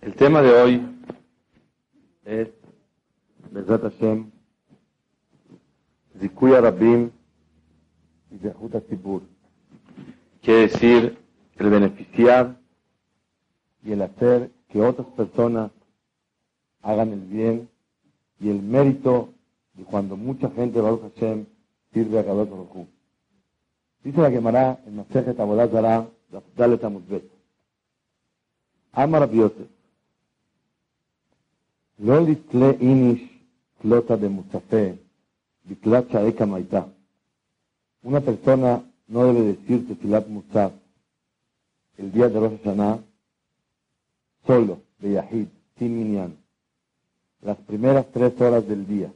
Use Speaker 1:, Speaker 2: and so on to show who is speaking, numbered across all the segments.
Speaker 1: El tema de hoy es Bezat Hashem, Zikuya Rabim y Zehut Tzibur. Quiere decir el beneficiar y el hacer que otras personas hagan el bien y el mérito de cuando mucha gente, Baruch Hashem, sirve a Kadosh Baruch Dice la Gemara en Masejet Zarah, Dalet Amuzbet. Amar Yosef. לא לתלה איניש תלותה במוצפה, בתלת שערי קמייתה. Una persona no debe decir tefilat musaf el día de Rosh Hashanah solo, de Yahid, sin minyan, las primeras tres horas del día.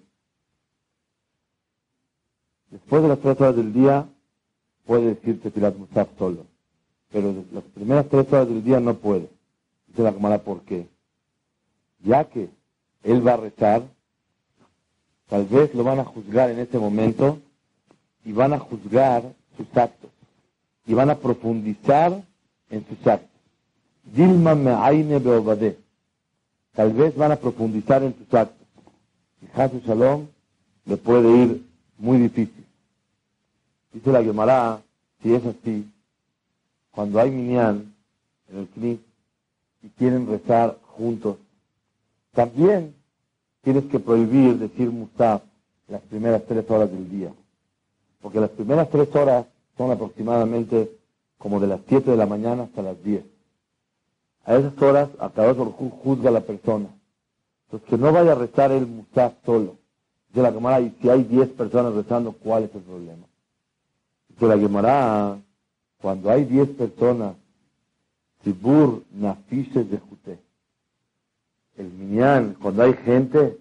Speaker 1: Después de las tres horas del día, puede decir tefilat musaf solo, pero las primeras tres horas del día no puede. Dice la Gemara, ¿por qué? Ya que él va a rezar, tal vez lo van a juzgar en ese momento y van a juzgar sus actos y van a profundizar en sus actos. Dilma me beobade. Tal vez van a profundizar en sus actos. Y Hasu Shalom le puede ir muy difícil. Dice la Gemara, si es así, cuando hay minyan en el CNI y quieren rezar juntos, también tienes que prohibir decir Musaf las primeras tres horas del día. Porque las primeras tres horas son aproximadamente como de las siete de la mañana hasta las diez. A esas horas, a cada juzga la persona. Entonces, que no vaya a rezar el Musaf solo. Dice la Gemara, y si hay diez personas rezando, ¿cuál es el problema? Dice la Gemara, cuando hay diez personas, Tibur Nafishes de Juté el minyan, cuando hay gente,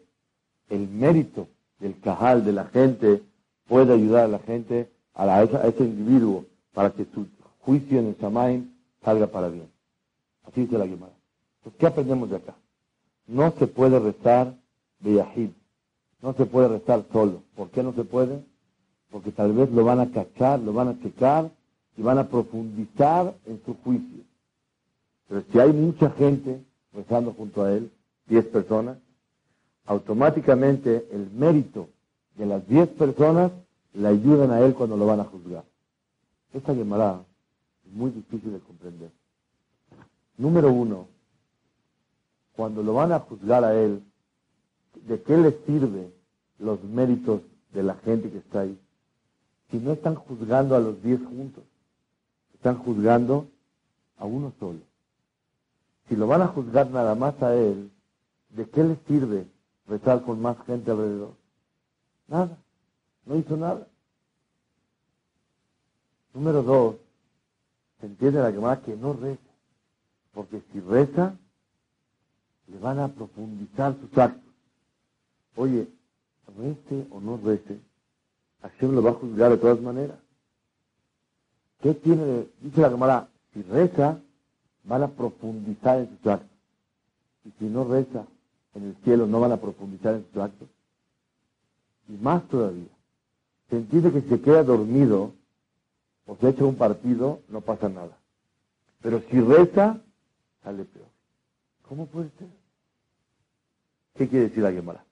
Speaker 1: el mérito del cajal, de la gente, puede ayudar a la gente, a, ese individuo, para que su juicio en el Shamaim salga para bien. Así dice la Gemara. Entonces, ¿qué aprendemos de acá? No se puede rezar de Yahid. No se puede rezar solo. ¿Por qué no se puede? Porque tal vez lo van a cachar, lo van a checar y van a profundizar en su juicio. Pero si hay mucha gente rezando junto a él, 10 personas, automáticamente el mérito de las 10 personas le ayudan a él cuando lo van a juzgar. Esta Gemara es muy difícil de comprender. Número uno, cuando lo van a juzgar a él, ¿de qué le sirve los méritos de la gente que está ahí? Si no están juzgando a los 10 juntos, están juzgando a uno solo. Si lo van a juzgar nada más a él, ¿de qué le sirve rezar con más gente alrededor? Nada, no hizo nada. Número dos, se entiende la Gemara que no reza, porque si reza, le van a profundizar sus actos. Oye, rece o no rece, Hashem lo va a juzgar de todas maneras. ¿Qué tiene? Dice la Gemara, si reza, van a profundizar en sus actos. Y si no reza, en el cielo no van a profundizar en sus actos. Y más todavía, se entiende que si se queda dormido o se echa un partido, no pasa nada. Pero si reza, sale peor. ¿Cómo puede ser? ¿Qué quiere decir la Gemara?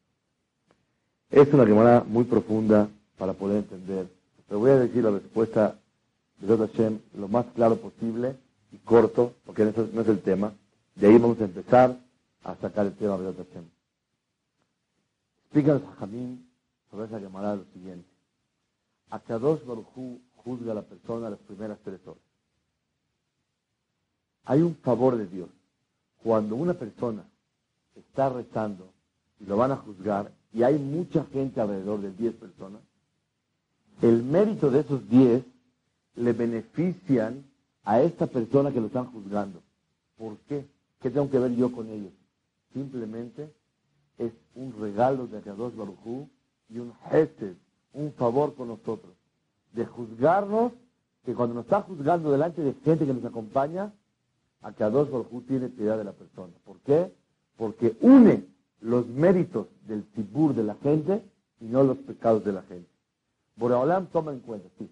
Speaker 1: Es una Gemara muy profunda para poder entender. Pero voy a decir la respuesta de Hashem lo más claro posible y corto, porque no es el tema. De ahí vamos a empezar a sacar el tema de Hashem. Explica el Sajamín sobre esa llamada lo siguiente. A Kadosh Baruj juzga a la persona las primeras tres horas. Hay un favor de Dios. Cuando una persona está rezando y lo van a juzgar y hay mucha gente alrededor de diez personas, el mérito de esos diez le benefician a esta persona que lo están juzgando. ¿Por qué? ¿Qué tengo que ver yo con ellos? Simplemente es un regalo de Akadosh Barujú y un gesed, un favor con nosotros, de juzgarnos, que cuando nos está juzgando delante de gente que nos acompaña, Akadosh Barujú tiene piedad de la persona. ¿Por qué? Porque une los méritos del tibur de la gente y no los pecados de la gente. Boreolam toma en cuenta, sí.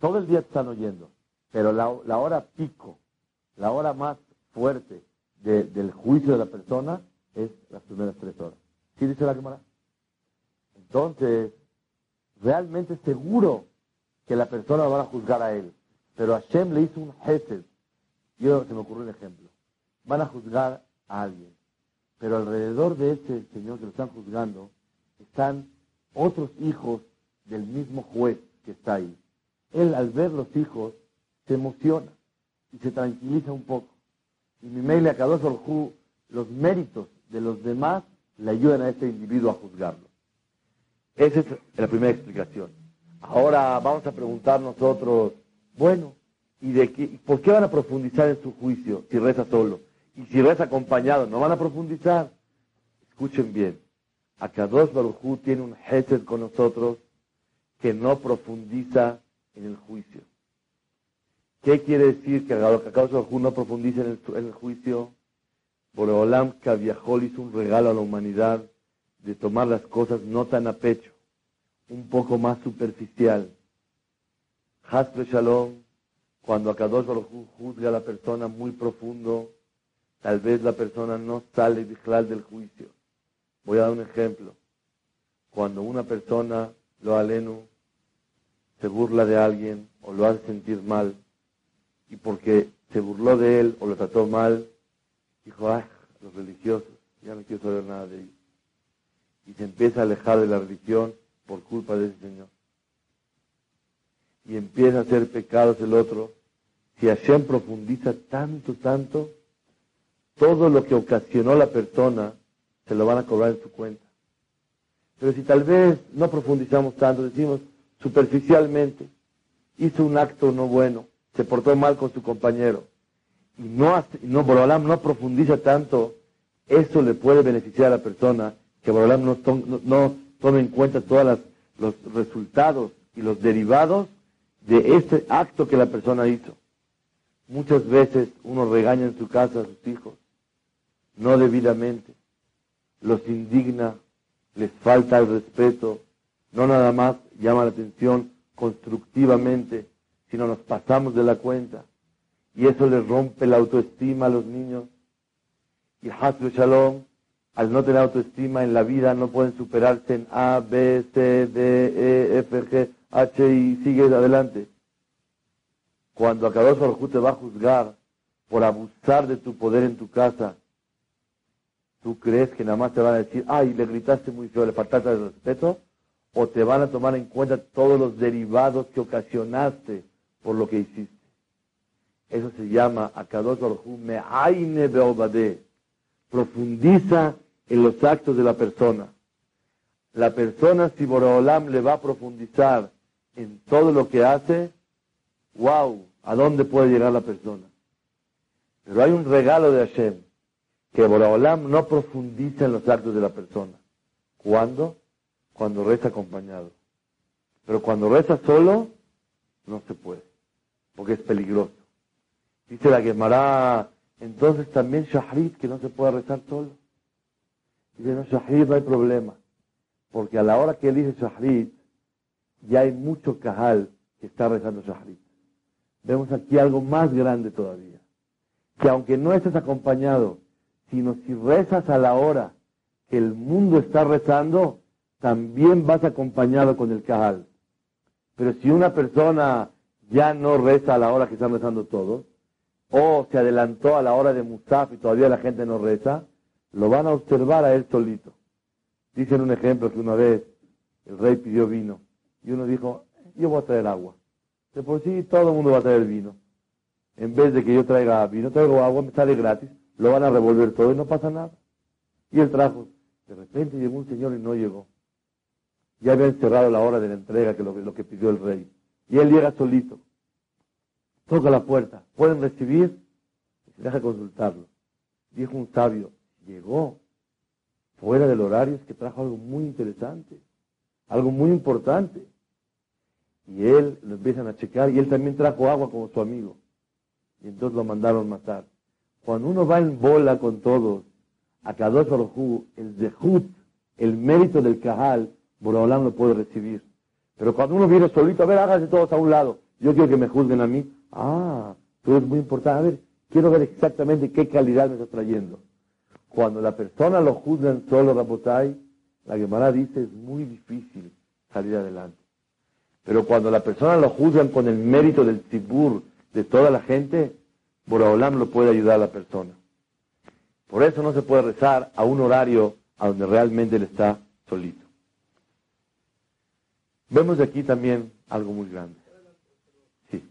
Speaker 1: Todo el día te están oyendo Pero la, la hora pico, la hora más fuerte del juicio de la persona es las primeras tres horas. ¿Sí dice la Gemara? Entonces, realmente seguro que la persona va a juzgar a él. Pero Hashem le hizo un gesed. Yo se me ocurrió un ejemplo. Van a juzgar a alguien. Pero alrededor de ese señor que lo están juzgando están otros hijos del mismo juez que está ahí. Él al ver los hijos se emociona y se tranquiliza un poco. Y mi mail a Kadosh los méritos de los demás le ayudan a este individuo a juzgarlo. Esa es la primera explicación. Ahora vamos a preguntar nosotros, bueno, ¿y de qué, por qué van a profundizar en su juicio si reza solo? Y si reza acompañado, ¿no van a profundizar? Escuchen bien. Akadosh Baruj tiene un Hesed con nosotros que no profundiza en el juicio. ¿Qué quiere decir que Akadosh Baruj no profundiza en el, juicio? Boreolam Kaviahol hizo un regalo a la humanidad de tomar las cosas no tan a pecho, un poco más superficial. Hasbe Shalom, cuando Akadosh Baruj juzga a la persona muy profundo, tal vez la persona no sale del juicio Voy a dar un ejemplo. Cuando una persona, lo aleno, se burla de alguien o lo hace sentir mal, y porque se burló de él o lo trató mal, dijo, ah, los religiosos, ya no quiero saber nada de ellos. Y se empieza a alejar de la religión por culpa de ese señor. Y empieza a hacer pecados el otro. Si Hashem profundiza tanto, tanto, todo lo que ocasionó la persona se lo van a cobrar en su cuenta. Pero si tal vez no profundizamos tanto, decimos superficialmente, hizo un acto no bueno, se portó mal con su compañero, y no, no Borolam no profundiza tanto, eso le puede beneficiar a la persona, que Borolam no, no, tome en cuenta todos los resultados y los derivados de este acto que la persona hizo. Muchas veces uno regaña en su casa a sus hijos, no debidamente los indigna, les falta el respeto, no nada más llama la atención constructivamente, sino nos pasamos de la cuenta. Y eso les rompe la autoestima a los niños. Y Hasbe Shalom, al no tener autoestima en la vida, no pueden superarse en A, B, C, D, E, F, G, H y sigue adelante. Cuando Akadosh Baruj te va a juzgar por abusar de tu poder en tu casa, ¿Tú crees que nada más te van a decir, ay, le gritaste muy feo, le faltaste de respeto? ¿O te van a tomar en cuenta todos los derivados que ocasionaste por lo que hiciste? Eso se llama Akadosh Baruj Me'aine Beobade. Profundiza en los actos de la persona. La persona, si Boreolam le va a profundizar en todo lo que hace, wow, ¿a dónde puede llegar la persona? Pero hay un regalo de Hashem que Boraholam no profundiza en los actos de la persona. ¿Cuándo? Cuando reza acompañado. Pero cuando reza solo, no se puede, porque es peligroso. Dice la Gemara, entonces también Shahrid, que no se puede rezar solo. Dice, no, Shahrid no hay problema, porque a la hora que él dice Shahrid, ya hay mucho cajal que está rezando Shahrid. Vemos aquí algo más grande todavía, que aunque no estés acompañado sino si rezas a la hora que el mundo está rezando, también vas acompañado con el cajal. Pero si una persona ya no reza a la hora que están rezando todos, o se adelantó a la hora de Musaf y todavía la gente no reza, lo van a observar a él solito. Dicen un ejemplo que una vez el rey pidió vino y uno dijo, yo voy a traer agua. De por sí todo el mundo va a traer vino. En vez de que yo traiga vino, traigo agua, me sale gratis lo van a revolver todo y no pasa nada. Y él trajo. De repente llegó un señor y no llegó. Ya habían cerrado la hora de la entrega, que lo, lo que pidió el rey. Y él llega solito. Toca la puerta. ¿Pueden recibir? Y se deja consultarlo. Dijo un sabio, llegó fuera del horario, es que trajo algo muy interesante, algo muy importante. Y él lo empiezan a checar y él también trajo agua como su amigo. Y entonces lo mandaron matar. Cuando uno va en bola con todos, a Kadosh Baruj el zehut, el mérito del Kahal, Borolam lo puede recibir. Pero cuando uno viene solito, a ver, háganse todos a un lado. Yo quiero que me juzguen a mí. Ah, tú eres muy importante. A ver, quiero ver exactamente qué calidad me está trayendo. Cuando la persona lo juzga en solo Rabotai, la Gemara dice es muy difícil salir adelante. Pero cuando la persona lo juzgan con el mérito del tibur de toda la gente, Boraholam lo puede ayudar a la persona. Por eso no se puede rezar a un horario a donde realmente él está solito. Vemos aquí también algo muy grande. Sí.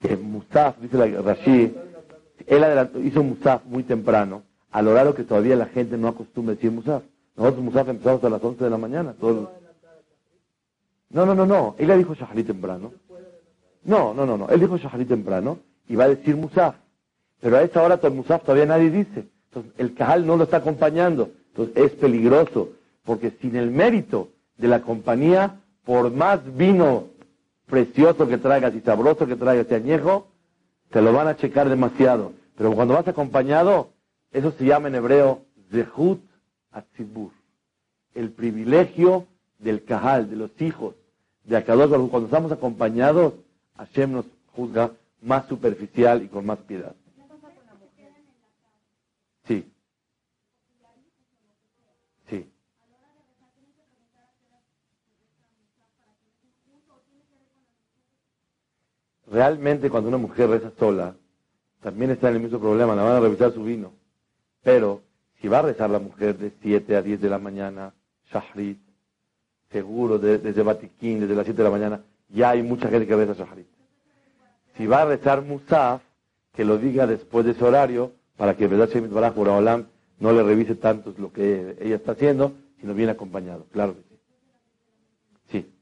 Speaker 1: Que Musaf, dice la Rashi, él hizo Musaf muy temprano, al horario que todavía la gente no acostumbra decir Musaf. Nosotros Musaf empezamos a las 11 de la mañana. Todos... No, no, no, no. Él le dijo Shahari temprano. No, no, no, no. Él dijo Shahari temprano y va a decir Musaf. Pero a esa hora el Musaf todavía nadie dice. Entonces el Cajal no lo está acompañando. Entonces es peligroso. Porque sin el mérito de la compañía, por más vino precioso que traigas y sabroso que traigas este añejo, te lo van a checar demasiado. Pero cuando vas acompañado, eso se llama en hebreo Zehut Atzibur. El privilegio del Cajal, de los hijos de Akadosh Cuando estamos acompañados, Hashem nos juzga más superficial y con más piedad. Sí. Sí. Realmente cuando una mujer reza sola, también está en el mismo problema, la van a revisar su vino. Pero si va a rezar la mujer de 7 a 10 de la mañana, Shahrit, seguro, desde Batiquín, desde las 7 de la mañana, ya hay mucha gente que reza Shahrit. Si va a rezar Musaf, que lo diga después de ese horario, para que verdad Shemit Baraj no le revise tanto lo que ella está haciendo, sino bien acompañado. Claro sí. Sí.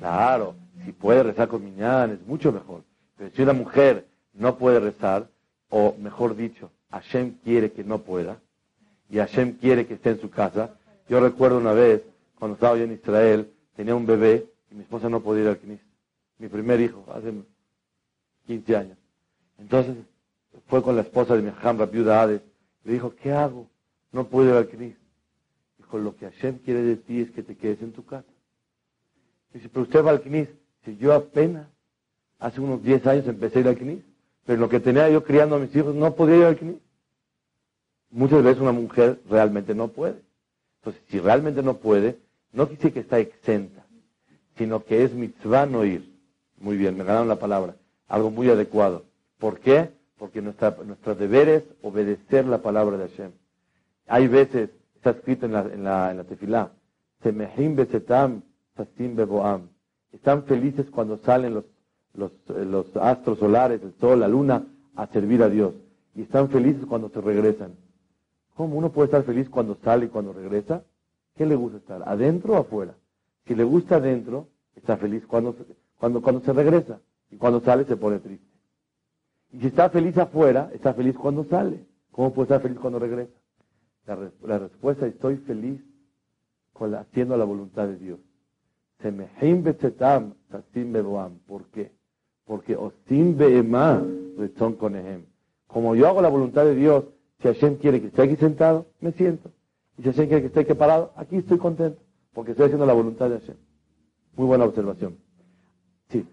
Speaker 1: Claro, si puede rezar con Miñán es mucho mejor. Pero si una mujer no puede rezar, o mejor dicho, Hashem quiere que no pueda, y Hashem quiere que esté en su casa. Yo recuerdo una vez, cuando estaba yo en Israel, tenía un bebé y mi esposa no podía ir al Knis. Mi primer hijo, hace 15 años. Entonces fue con la esposa de mi hija, viuda Hades. Le dijo, ¿qué hago? No puedo ir al Knis. Dijo, lo que Hashem quiere de ti es que te quedes en tu casa. Dice, pero usted va al Knis. Si yo apenas, hace unos 10 años empecé a ir al Knis, pero lo que tenía yo criando a mis hijos no podía ir al Knis. Muchas veces una mujer realmente no puede. Entonces, si realmente no puede, no dice que está exenta, sino que es mitzvah no ir. Muy bien, me ganaron la palabra. Algo muy adecuado. ¿Por qué? Porque nuestra, nuestro deber es obedecer la palabra de Hashem. Hay veces, está escrito en la, en la, en la tefilá, Semehim besetam, beboam. Están felices cuando salen los, los, los astros solares, el sol, la luna, a servir a Dios. Y están felices cuando se regresan. ¿Cómo uno puede estar feliz cuando sale y cuando regresa? ¿Qué le gusta estar? ¿Adentro o afuera? Si le gusta adentro, está feliz cuando, cuando, cuando se regresa. Y cuando sale se pone triste. Y si está feliz afuera, está feliz cuando sale. ¿Cómo puede estar feliz cuando regresa? La, respuesta es, estoy feliz con haciendo la voluntad de Dios. ¿Por qué? Porque osim son con Como yo hago la voluntad de Dios, si Hashem quiere que esté aquí sentado, me siento. Y si Hashem quiere que esté aquí parado, aquí estoy contento, porque estoy haciendo la voluntad de Hashem. Muy buena observación. Sí.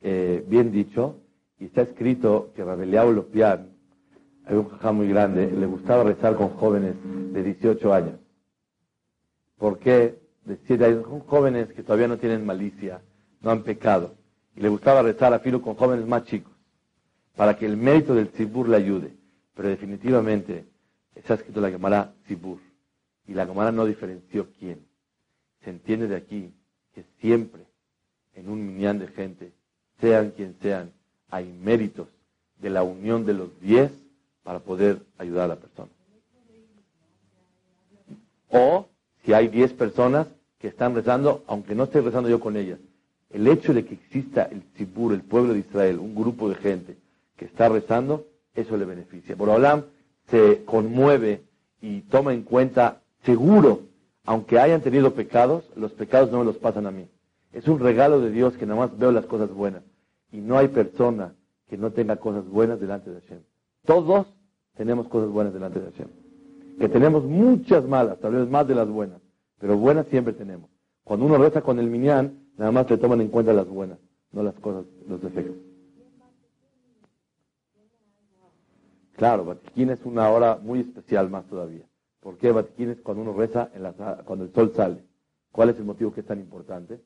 Speaker 1: Eh, bien dicho, y está escrito que Rabeliao Lopian, hay un jajá muy grande, le gustaba rezar con jóvenes de 18 años. ¿Por qué? De 7 años, son jóvenes que todavía no tienen malicia, no han pecado. Y le gustaba rezar a filo con jóvenes más chicos, para que el mérito del Tzibur le ayude. Pero definitivamente está escrito la Gemara Tzibur. Y la Gemara no diferenció quién. Se entiende de aquí que siempre en un minyan de gente, sean quien sean, hay méritos de la unión de los diez para poder ayudar a la persona. O si hay diez personas que están rezando, aunque no esté rezando yo con ellas, el hecho de que exista el Tzibur, el pueblo de Israel, un grupo de gente que está rezando, eso le beneficia. Borolam se conmueve y toma en cuenta seguro aunque hayan tenido pecados, los pecados no me los pasan a mí. Es un regalo de Dios que nada más veo las cosas buenas. Y no hay persona que no tenga cosas buenas delante de Hashem. Todos tenemos cosas buenas delante de Hashem. Que tenemos muchas malas, tal vez más de las buenas, pero buenas siempre tenemos. Cuando uno reza con el minyan, nada más te toman en cuenta las buenas, no las cosas, los defectos. Claro, Batiquín es una hora muy especial más todavía. ¿Por qué Batiquín es cuando uno reza en la, cuando el sol sale? ¿Cuál es el motivo que es tan importante?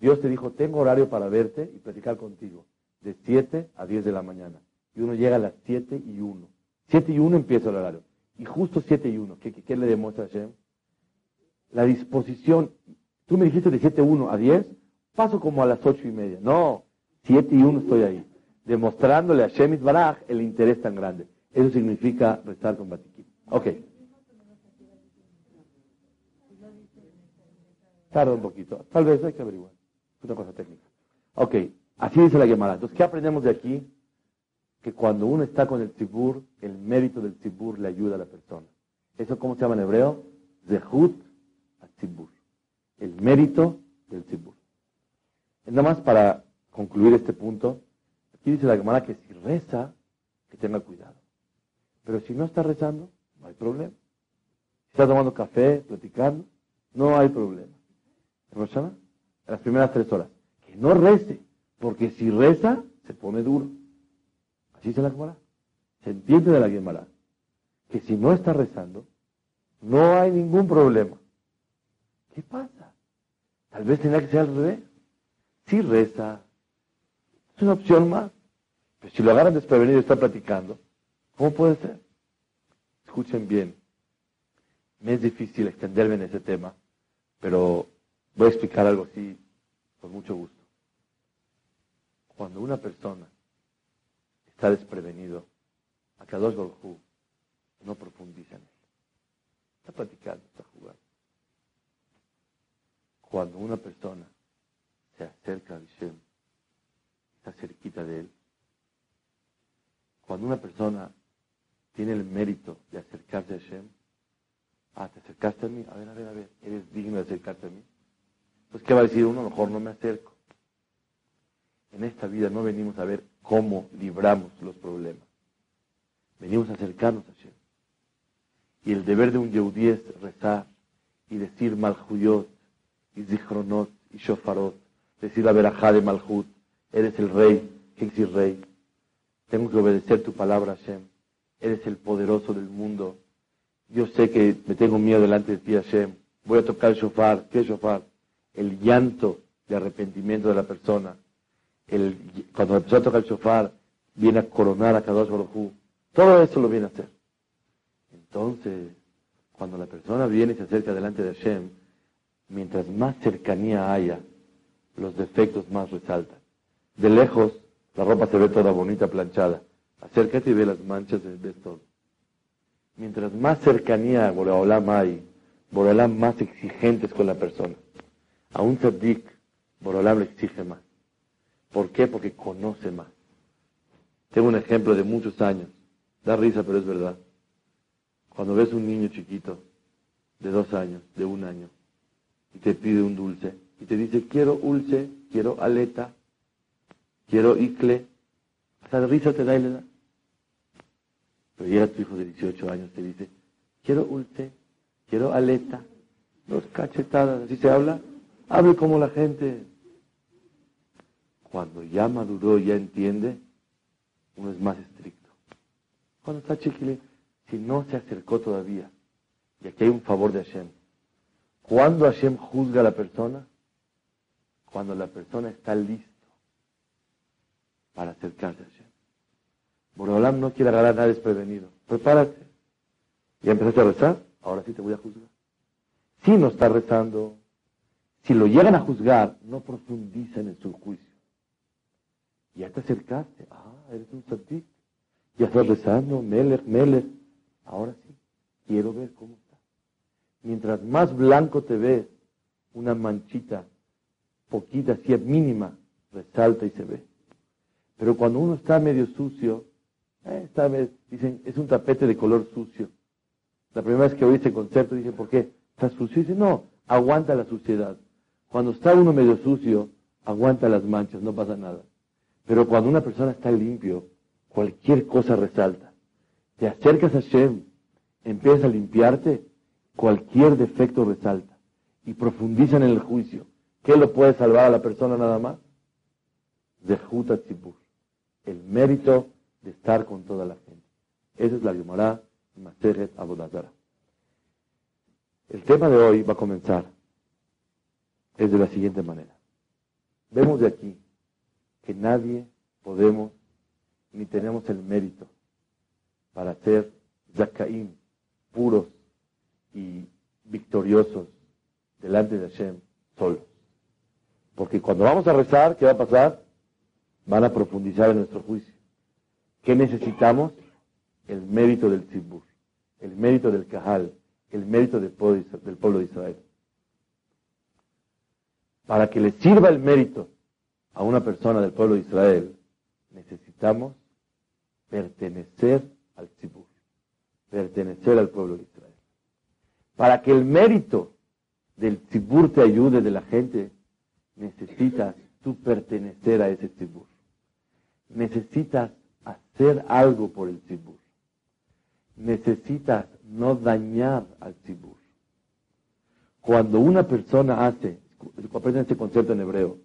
Speaker 1: Dios te dijo, tengo horario para verte y platicar contigo, de 7 a 10 de la mañana. Y uno llega a las 7 y 1. 7 y 1 empieza el horario. Y justo 7 y 1, ¿qué, qué le demuestra a Hashem? La disposición. Tú me dijiste de 7 y 1 a 10, paso como a las 8 y media. No, 7 y 1 estoy ahí. Demostrándole a Shemit Baraj el interés tan grande. Eso significa rezar con Batiquín. Ok. Tarda un poquito. Tal vez hay que averiguar. Es una cosa técnica. Ok. Así dice la Gemara. Entonces, ¿qué aprendemos de aquí? Que cuando uno está con el tzibur, el mérito del tzibur le ayuda a la persona. ¿Eso cómo se llama en hebreo? Zehut a tzibur. El mérito del tzibur. Nada más para concluir este punto, aquí dice la Gemara que si reza, que tenga cuidado. Pero si no está rezando, no hay problema. Si está tomando café, platicando, no hay problema. ¿En las primeras tres horas. Que no rece, porque si reza, se pone duro. Así se la Gemara. Se entiende de la Gemara. Que si no está rezando, no hay ningún problema. ¿Qué pasa? Tal vez tenga que ser al revés. Si reza, es una opción más. Pero si lo agarran desprevenido y está platicando, ¿Cómo puede ser? Escuchen bien. Me es difícil extenderme en ese tema, pero voy a explicar algo así con mucho gusto. Cuando una persona está desprevenido, a dos Baruj no profundiza en él. Está platicando, está jugando. Cuando una persona se acerca a Hashem, está cerquita de él. Cuando una persona tiene el mérito de acercarse a Hashem. Ah, ¿te acercaste a mí? A ver, a ver, a ver, ¿eres digno de acercarte a mí? Pues, ¿qué va a decir uno? Mejor no me acerco. En esta vida no venimos a ver cómo libramos los problemas. Venimos a acercarnos a Hashem. Y el deber de un yehudí es rezar y decir Malhuyot y Zichronot y Shofarot. Decir la verajá de Malhut. Eres el rey. ¿Qué es rey? Tengo que obedecer tu palabra, Hashem eres el poderoso del mundo. Yo sé que me tengo miedo delante de ti, Hashem. Voy a tocar el shofar. ¿Qué shofar? El llanto de arrepentimiento de la persona. El, cuando la persona toca el shofar, viene a coronar a Kadosh Baruj Todo eso lo viene a hacer. Entonces, cuando la persona viene y se acerca delante de Hashem, mientras más cercanía haya, los defectos más resaltan. De lejos, la ropa se ve toda bonita, planchada. Acércate y ve las manchas, ves todo. Mientras más cercanía a hay, Boreolam más exigentes con la persona. A un tzaddik, Boreolam le exige más. ¿Por qué? Porque conoce más. Tengo un ejemplo de muchos años. Da risa, pero es verdad. Cuando ves un niño chiquito, de dos años, de un año, y te pide un dulce, y te dice, quiero dulce, quiero aleta, quiero icle, hasta de risa te da y le. Pero llega tu hijo de 18 años, te dice, quiero dulce, quiero aleta, dos cachetadas, así se habla, hable como la gente. Cuando ya maduró, ya entiende, uno es más estricto. Cuando está chiquile, si no se acercó todavía, y aquí hay un favor de Hashem, ¿cuándo Hashem juzga a la persona? Cuando la persona está listo para acercarse a Hashem. Borolam no quiere agarrar a nadie desprevenido. Prepárate. ¿Ya empezaste a rezar? Ahora sí te voy a juzgar. Si no está rezando, si lo llegan a juzgar, no profundicen en su juicio. Ya te acercaste. Ah, eres un satik. Ya estás rezando, Meler, Meler. Ahora sí, quiero ver cómo está. Mientras más blanco te ves, una manchita, poquita, así mínima, resalta y se ve. Pero cuando uno está medio sucio, eh, esta vez dicen, es un tapete de color sucio. La primera vez que oí este concepto dije, ¿por qué? ¿Está sucio? Dice, no, aguanta la suciedad. Cuando está uno medio sucio, aguanta las manchas, no pasa nada. Pero cuando una persona está limpio, cualquier cosa resalta. Te acercas a Shem, empiezas a limpiarte, cualquier defecto resalta. Y profundizan en el juicio. ¿Qué lo puede salvar a la persona nada más? Zehuta Tzibur. El mérito de estar con toda la gente. Esa es la Gemara Maseret Abodazara. El tema de hoy va a comenzar. Es de la siguiente manera. Vemos de aquí que nadie podemos ni tenemos el mérito para ser Zakaim puros y victoriosos delante de Hashem solos. Porque cuando vamos a rezar, ¿qué va a pasar? Van a profundizar en nuestro juicio. ¿Qué necesitamos? El mérito del Tzibur, el mérito del Kahal, el mérito del pueblo de Israel. Para que le sirva el mérito a una persona del pueblo de Israel, necesitamos pertenecer al Tzibur, pertenecer al pueblo de Israel. Para que el mérito del Tzibur te ayude de la gente, necesitas tú pertenecer a ese Tzibur. Necesitas hacer algo por el Tzibur. Necesitas no dañar al Tzibur. Cuando una persona hace, aprenden este concepto en hebreo,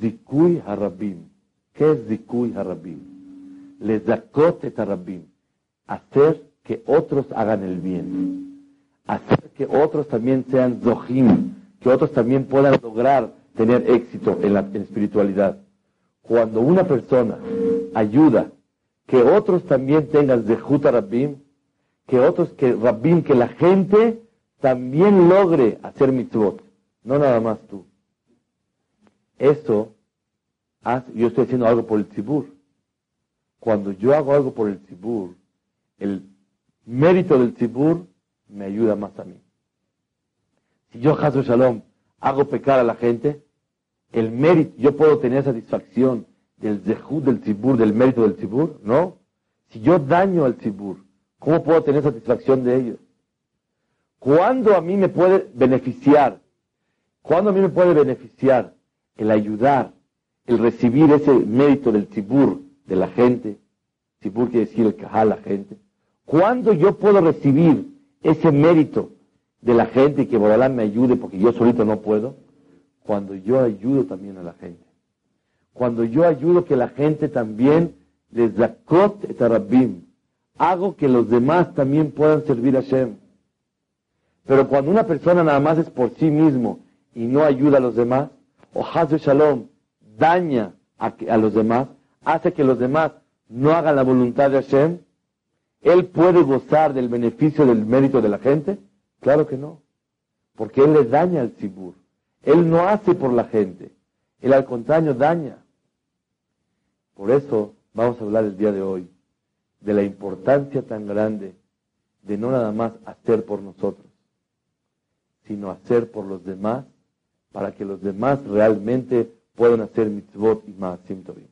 Speaker 1: Zikui Harabim. ¿Qué es Zikui Harabim? Le zakot et. Hacer que otros hagan el bien. Hacer que otros también sean Zohim. Que otros también puedan lograr tener éxito en la espiritualidad. Cuando una persona ayuda que otros también tengan Zehut Harabim, que otros, que Rabbim, que la gente también logre hacer mitzvot, no nada más tú. Eso, yo estoy haciendo algo por el tzibur. Cuando yo hago algo por el tzibur, el mérito del tzibur me ayuda más a mí. Si yo, Hazo Shalom, hago pecar a la gente, el mérito, yo puedo tener satisfacción del zehut del tzibur, del mérito del tzibur, ¿no? Si yo daño al tzibur, ¿cómo puedo tener satisfacción de ellos? ¿Cuándo a mí me puede beneficiar? ¿Cuándo a mí me puede beneficiar el ayudar, el recibir ese mérito del tibur de la gente, tibur quiere decir el cajal, la gente, ¿cuándo yo puedo recibir ese mérito de la gente y que Boralán me ayude porque yo solito no puedo? Cuando yo ayudo también a la gente. Cuando yo ayudo que la gente también les zakot et arabim. Hago que los demás también puedan servir a Hashem. Pero cuando una persona nada más es por sí mismo y no ayuda a los demás, o Hazu Shalom daña a, los demás, hace que los demás no hagan la voluntad de Hashem, ¿él puede gozar del beneficio del mérito de la gente? Claro que no, porque él le daña al Sibur. Él no hace por la gente, él al contrario daña. Por eso vamos a hablar el día de hoy de la importancia tan grande de no nada más hacer por nosotros, sino hacer por los demás para que los demás realmente puedan hacer mitzvot y maasim tovim.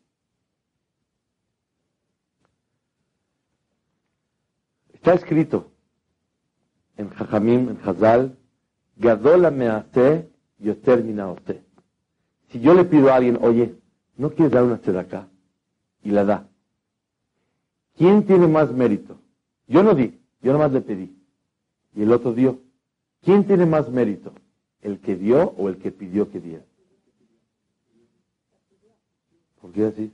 Speaker 1: Está escrito en Jajamim, en Hazal, Gadola mease yoter usted. Si yo le pido a alguien, oye, ¿no quieres dar una acá? Y la da. ¿Quién tiene más mérito? Yo no di, yo nomás le pedí. Y el otro dio. ¿Quién tiene más mérito? ¿El que dio o el que pidió que diera? ¿Por qué así?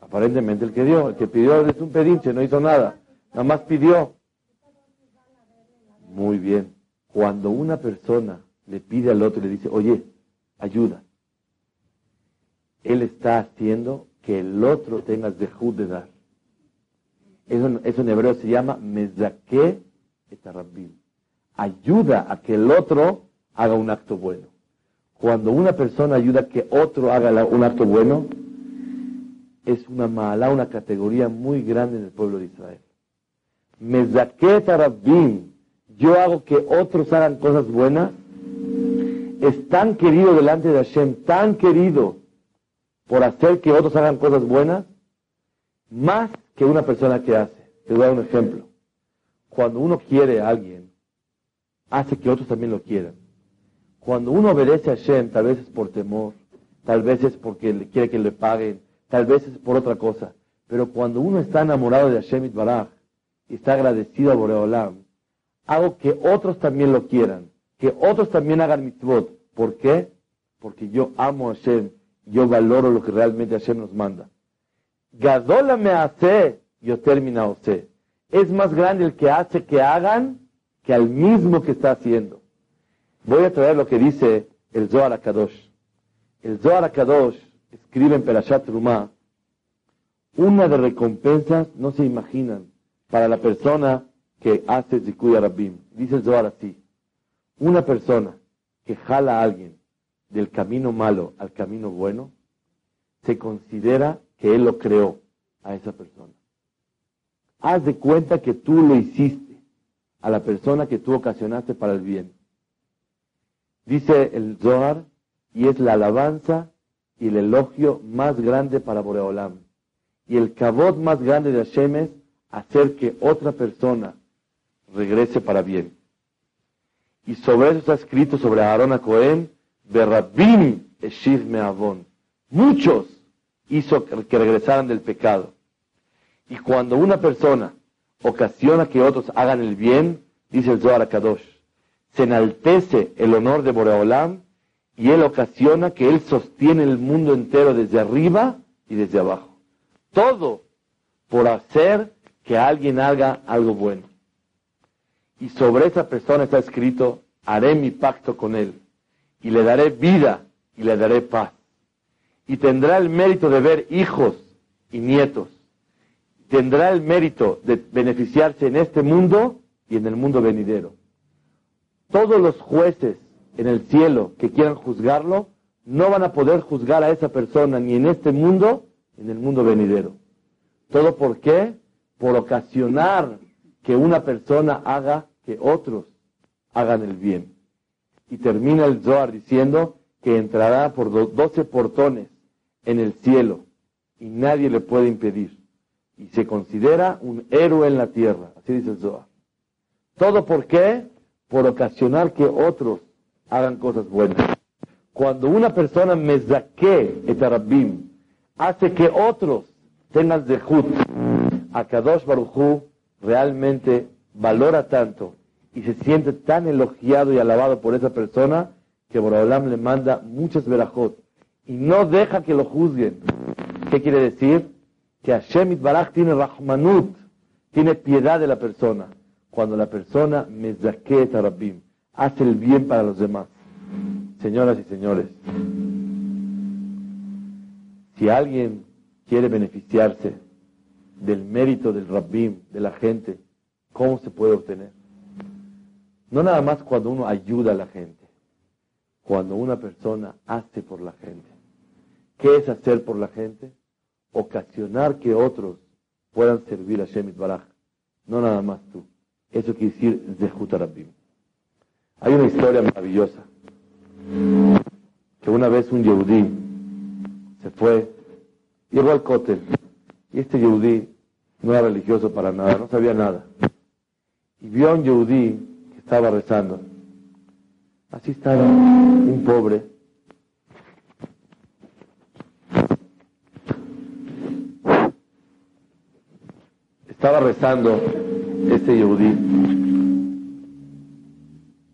Speaker 1: Aparentemente el que dio, el que pidió es un pedinche, no hizo nada, nada más pidió. Muy bien. Cuando una persona le pide al otro y le dice, oye, ayuda, él está haciendo que el otro tenga dejud de dar. Eso, eso, en hebreo se llama mezake etarabim. Ayuda a que el otro haga un acto bueno. Cuando una persona ayuda a que otro haga un acto bueno, es una mala, una categoría muy grande en el pueblo de Israel. Mezaket yo hago que otros hagan cosas buenas, es tan querido delante de Hashem, tan querido por hacer que otros hagan cosas buenas, más que una persona que hace. Te voy a dar un ejemplo. Cuando uno quiere a alguien, hace que otros también lo quieran. Cuando uno obedece a Hashem, tal vez es por temor, tal vez es porque quiere que le paguen, tal vez es por otra cosa. Pero cuando uno está enamorado de Hashem Itbaraj y está agradecido a Boreolam, hago que otros también lo quieran, que otros también hagan mitzvot. ¿Por qué? Porque yo amo a Hashem, yo valoro lo que realmente Hashem nos manda. Gadola me hace, yo termina sé. Es más grande el que hace que hagan que al mismo que está haciendo. Voy a traer lo que dice el Zohar Akadosh. El Zohar Akadosh escribe en Perashat Rumah una de recompensas no se imaginan para la persona que hace Zikuy Arabim. Dice el Zohar así. Una persona que jala a alguien del camino malo al camino bueno, se considera que él lo creó a esa persona. Haz de cuenta que tú lo hiciste a la persona que tú ocasionaste para el bien. Dice el Zohar, y es la alabanza y el elogio más grande para Boreolam. Y el cabot más grande de Hashem es hacer que otra persona regrese para bien. Y sobre eso está escrito sobre Aarón a Cohen, Berrabim Eshiv Meavon. Muchos hizo que regresaran del pecado. Y cuando una persona ocasiona que otros hagan el bien, dice el Zohar Kadosh, se enaltece el honor de Boreolam y él ocasiona que él sostiene el mundo entero desde arriba y desde abajo. Todo por hacer que alguien haga algo bueno. Y sobre esa persona está escrito, haré mi pacto con él y le daré vida y le daré paz. Y tendrá el mérito de ver hijos y nietos tendrá el mérito de beneficiarse en este mundo y en el mundo venidero. Todos los jueces en el cielo que quieran juzgarlo no van a poder juzgar a esa persona ni en este mundo ni en el mundo venidero. ¿Todo por qué? Por ocasionar que una persona haga que otros hagan el bien. Y termina el Zohar diciendo que entrará por doce portones en el cielo y nadie le puede impedir y se considera un héroe en la tierra. Así dice el Zohar. ¿Todo por qué? Por ocasionar que otros hagan cosas buenas. Cuando una persona mezaque etarabim hace que otros tengan zehut, a Kadosh Baruchu realmente valora tanto y se siente tan elogiado y alabado por esa persona que Borolam le manda muchas verajot y no deja que lo juzguen. ¿Qué quiere decir? que Hashem Itbaraj tiene rahmanut, tiene piedad de la persona. Cuando la persona mezaket Rabbim, hace el bien para los demás. Señoras y señores, si alguien quiere beneficiarse del mérito del Rabbim, de la gente, ¿cómo se puede obtener? No nada más cuando uno ayuda a la gente, cuando una persona hace por la gente. ¿Qué es hacer por la gente? ocasionar que otros puedan servir a Shemit Baraj. No nada más tú. Eso quiere decir Zehut Hay una historia maravillosa. Que una vez un Yehudí se fue, llegó al Kotel. Y este Yehudí no era religioso para nada, no sabía nada. Y vio a un Yehudí que estaba rezando. Así estaba un pobre Estaba rezando este Yehudí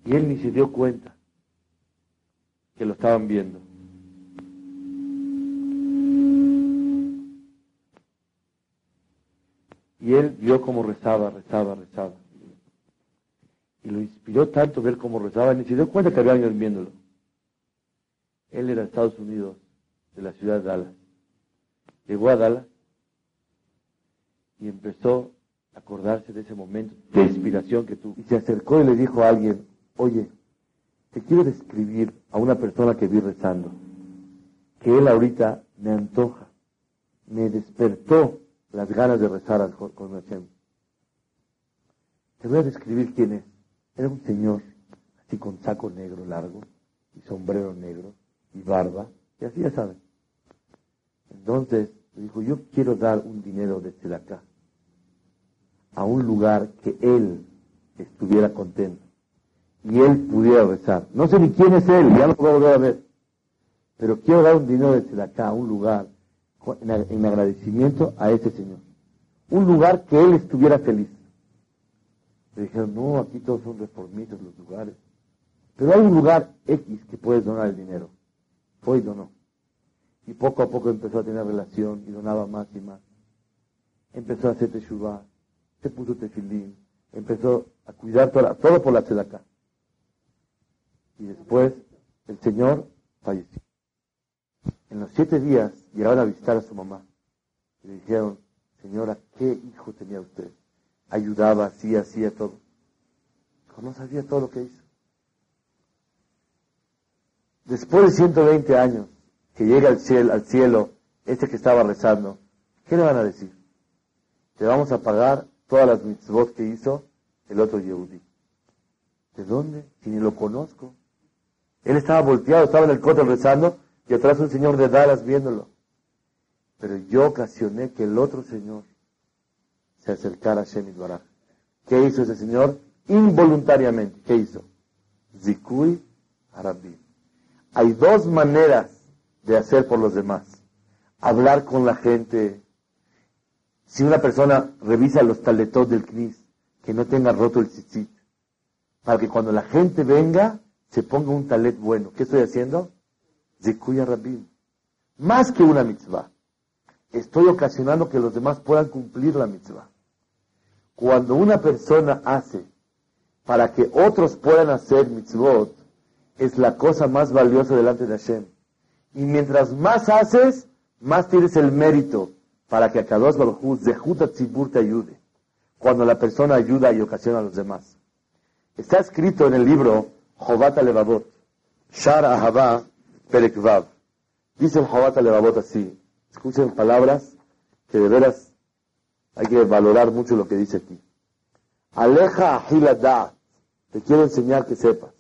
Speaker 1: y él ni se dio cuenta que lo estaban viendo. Y él vio cómo rezaba, rezaba, rezaba. Y lo inspiró tanto ver cómo rezaba, ni se dio cuenta que había alguien viéndolo. Él era de Estados Unidos, de la ciudad de Dallas. Llegó a Dallas y empezó acordarse de ese momento de inspiración que tuvo. Y se acercó y le dijo a alguien, oye, te quiero describir a una persona que vi rezando, que él ahorita me antoja, me despertó las ganas de rezar con Hashem. Te voy a describir quién es. Era un señor, así con saco negro largo, y sombrero negro, y barba, y así ya saben. Entonces, dijo, yo quiero dar un dinero desde acá a un lugar que él estuviera contento. y él pudiera rezar. No sé ni quién es él, ya lo puedo volver a ver. Pero quiero dar un dinero desde acá a un lugar en agradecimiento a ese señor. Un lugar que él estuviera feliz. Le dijeron, no, aquí todos son reformistas los lugares. Pero hay un lugar X que puedes donar el dinero. Fue y donó. Y poco a poco empezó a tener relación y donaba más y más. Empezó a hacer teshuvah, se puso tefilín, empezó a cuidar todo por la tzedakah. Y después el Señor falleció. En los siete días llegaron a visitar a su mamá. Y le dijeron, señora, ¿qué hijo tenía usted? Ayudaba, hacía, hacía todo. no sabía todo lo que hizo. Después de 120 años, que llega al cielo, al cielo este que estaba rezando, ¿qué le van a decir? Te vamos a pagar todas las mitzvot que hizo el otro Yehudi. ¿De dónde? Si ni lo conozco. Él estaba volteado, estaba en el coto rezando y atrás un señor de Dallas viéndolo. Pero yo ocasioné que el otro señor se acercara a Shemit Baraj. ¿Qué hizo ese señor? Involuntariamente. ¿Qué hizo? Zikui Arabim. Hay dos maneras de hacer por los demás. Hablar con la gente. Si una persona revisa los taletos del CNIS, que no tenga roto el tzitzit, para que cuando la gente venga, se ponga un talet bueno. ¿Qué estoy haciendo? Zikuya Rabim. Más que una mitzvah. Estoy ocasionando que los demás puedan cumplir la mitzvah. Cuando una persona hace para que otros puedan hacer mitzvot, es la cosa más valiosa delante de Hashem. Y mientras más haces, más tienes el mérito para que a Kadosh Baruj Zehuta Tzibur te ayude. Cuando la persona ayuda y ocasiona a los demás. Está escrito en el libro Jobat Levavot, Shar Ahava Perekvav. Dice el Jobat Levavot así. Escuchen palabras que de veras hay que valorar mucho lo que dice aquí. Aleja Ahiladat. Te quiero enseñar que sepas.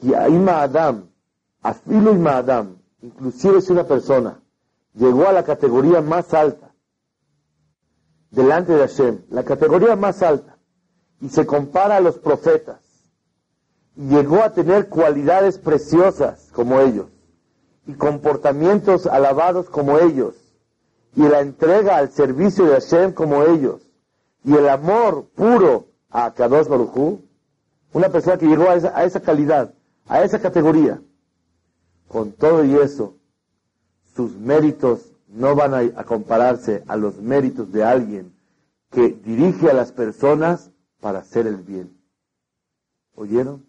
Speaker 1: Que Ima Adam, Afilo Adam, inclusive si una persona llegó a la categoría más alta delante de Hashem, la categoría más alta, y se compara a los profetas, llegó a tener cualidades preciosas como ellos y comportamientos alabados como ellos y la entrega al servicio de Hashem como ellos y el amor puro a Kadosh Baruchu, una persona que llegó a esa, a esa calidad, a esa categoría, con todo y eso, sus méritos no van a, compararse a los méritos de alguien que dirige a las personas para hacer el bien. ¿Oyeron?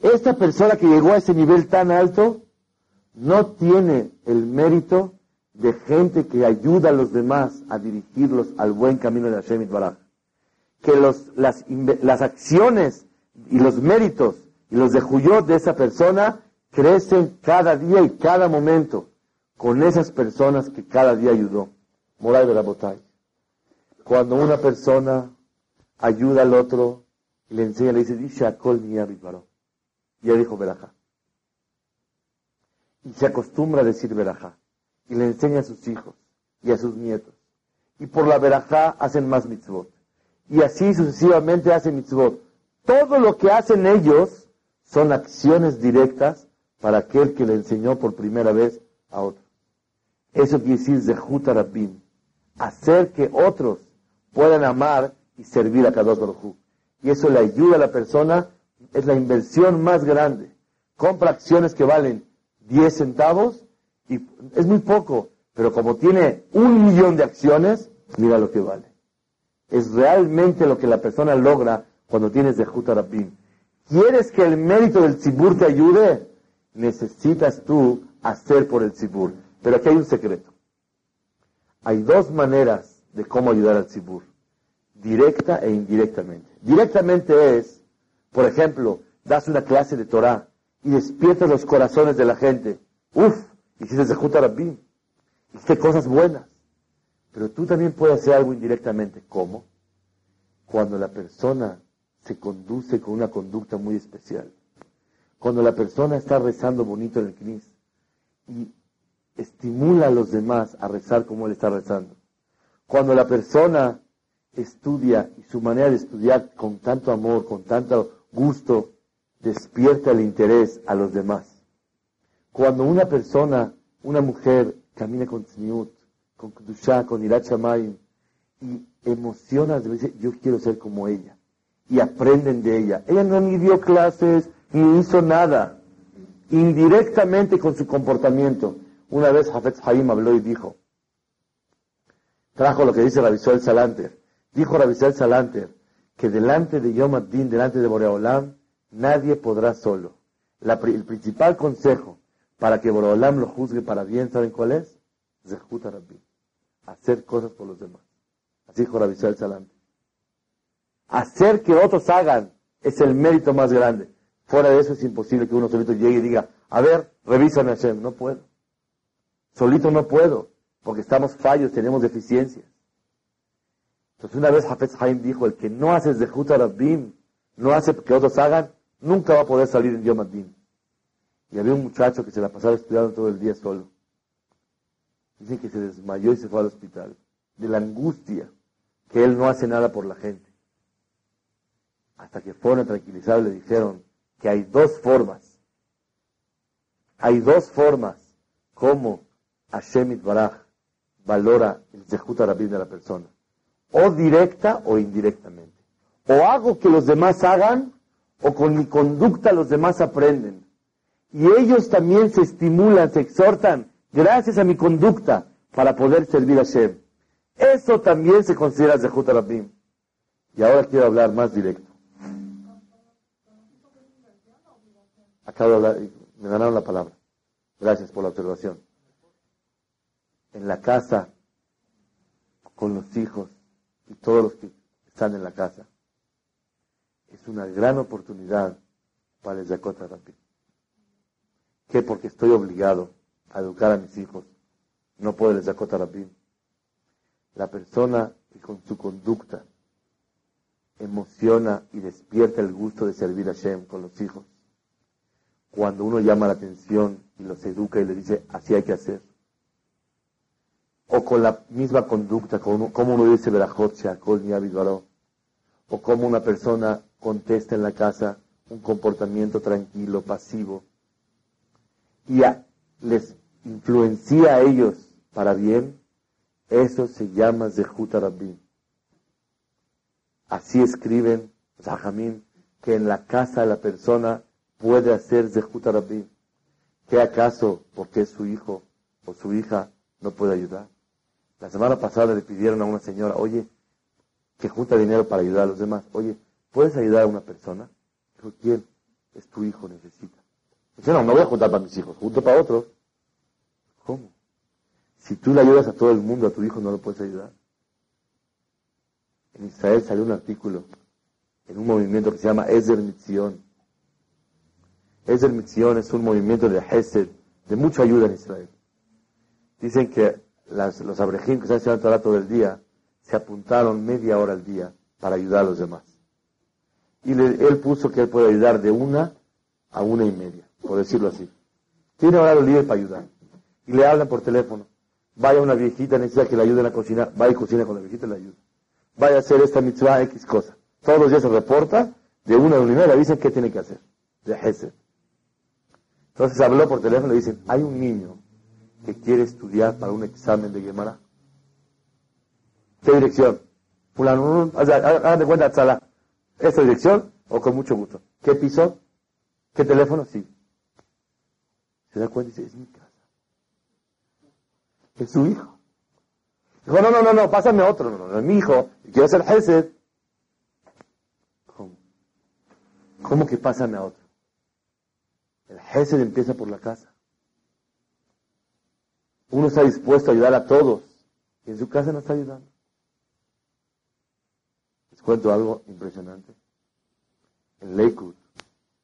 Speaker 1: Esta persona que llegó a ese nivel tan alto no tiene el mérito de gente que ayuda a los demás a dirigirlos al buen camino de Hashem Baraj. Que las, las, acciones y los méritos y los de Juyot de esa persona crecen cada día y cada momento con esas personas que cada día ayudó. La botella. Cuando una persona ayuda al otro, le enseña, le dice, dice a Kol ya dijo Berajá. Y se acostumbra a decir Berajá. Y le enseña a sus hijos y a sus nietos. Y por la Berajá hacen más mitzvot. Y así sucesivamente hacen mitzvot. Todo lo que hacen ellos son acciones directas para aquel que le enseñó por primera vez a otro. Eso quiere decir Zehut Rabbim. Hacer que otros puedan amar y servir a Kadosh Baruj Y eso le ayuda a la persona es la inversión más grande. Compra acciones que valen 10 centavos y es muy poco, pero como tiene un millón de acciones, mira lo que vale. Es realmente lo que la persona logra cuando tienes de Jutarabim. ¿Quieres que el mérito del Tzibur te ayude? Necesitas tú hacer por el Tzibur. Pero aquí hay un secreto. Hay dos maneras de cómo ayudar al Tzibur. Directa e indirectamente. Directamente es por ejemplo, das una clase de Torah y despiertas los corazones de la gente. Uf, hiciste Zehut Rabbim, hiciste cosas buenas. Pero tú también puedes hacer algo indirectamente. ¿Cómo? Cuando la persona se conduce con una conducta muy especial. Cuando la persona está rezando bonito en el Knis y estimula a los demás a rezar como él está rezando. Cuando la persona estudia y su manera de estudiar con tanto amor, con tanto gusto despierta el interés a los demás. Cuando una persona, una mujer, camina con tzniut, con Kedushah, con Irat y emociona, dice, yo quiero ser como ella. Y aprenden de ella. Ella no ni dio clases, ni hizo nada. Indirectamente con su comportamiento. Una vez Hafez Haim habló y dijo, trajo lo que dice Rabisol Salanter. Dijo Rabisol Salanter que delante de Yom Din, delante de Boreolam, nadie podrá solo. el principal consejo para que Boreolam lo juzgue para bien, ¿saben cuál es? Zehuta Rabbi. Hacer cosas por los demás. Así dijo Rabisol Salanter. Hacer que otros hagan es el mérito más grande. Fuera de eso es imposible que uno solito llegue y diga, a ver, revísame Hashem. No puedo. Solito no puedo, porque estamos fallos, tenemos deficiencias. Entonces una vez Hafez Haim dijo, el que no hace Zehut Rabbim, no hace que otros hagan, nunca va a poder salir en Yom Y había un muchacho que se la pasaba estudiando todo el día solo. Dice que se desmayó y se fue al hospital. De la angustia que él no hace nada por la gente. Hasta que fueron a tranquilizar le dijeron que hay dos formas. Hay dos formas como Hashem Baraj valora el Zehut Rabin de la persona. O directa o indirectamente. O hago que los demás hagan, o con mi conducta los demás aprenden. Y ellos también se estimulan, se exhortan, gracias a mi conducta, para poder servir a Hashem. Eso también se considera Zehut Rabin. Y ahora quiero hablar más directo. Acabo de hablar, me ganaron la palabra. Gracias por la observación en la casa con los hijos y todos los que están en la casa. Es una gran oportunidad para el Yakota Rabbi. Que porque estoy obligado a educar a mis hijos, no puedo el Yakota. La persona que con su conducta emociona y despierta el gusto de servir a Shem con los hijos. Cuando uno llama la atención y los educa y le dice, así hay que hacer o con la misma conducta, como, uno dice Berajot Shakol o como una persona contesta en la casa un comportamiento tranquilo, pasivo, y les influencia a ellos para bien, eso se llama Zehut Rabbi. Así escriben Zahamim, que en la casa la persona puede hacer Zehut Rabbi. ¿Qué acaso, porque su hijo o su hija, no puede ayudar? La semana pasada le pidieron a una señora, oye, que junta dinero para ayudar a los demás. Oye, ¿puedes ayudar a una persona? Dijo, ¿quién? Es tu hijo, necesita. Dice, no, no voy a juntar para mis hijos, junto para otros. ¿Cómo? Si tú le ayudas a todo el mundo, a tu hijo no lo puedes ayudar. En Israel salió un artículo en un movimiento que se llama Ezer Mitzion. Ezer Mitzion es un movimiento de Hesed, de mucha ayuda en Israel. Dicen que los abrejim que están haciendo Torah todo el día se apuntaron media hora al día para ayudar a los demás. Y él puso que él puede ayudar de una a una y media, por decirlo así. Tiene horario libre para ayudar. Y le hablan por teléfono. Vaya una viejita, necesita que le ayuden a cocinar. Vaya y cocina con la viejita y le ayuda. Vaya a hacer esta mitzvah X cosa. Todos los días se reporta de una a una y media, le dicen qué tiene que hacer. De Hesed. Entonces habló por teléfono y le dicen, hay un niño que quiere estudiar para un examen de Gemara? ¿Qué dirección? Fulano, hagan de cuenta, sala. ¿Esta dirección? O con mucho gusto. ¿Qué piso? ¿Qué teléfono? Sí. Se da cuenta y dice, es mi casa. Es su hijo. Dijo, no, no, no, no, pásame otro. No, no, es mi hijo. Quiero ser Gesed. ¿Cómo? ¿Cómo que pásame a otro? El Gesed empieza por la casa. Uno está dispuesto a ayudar a todos y en su casa no está ayudando. Les cuento algo impresionante. En Lakewood,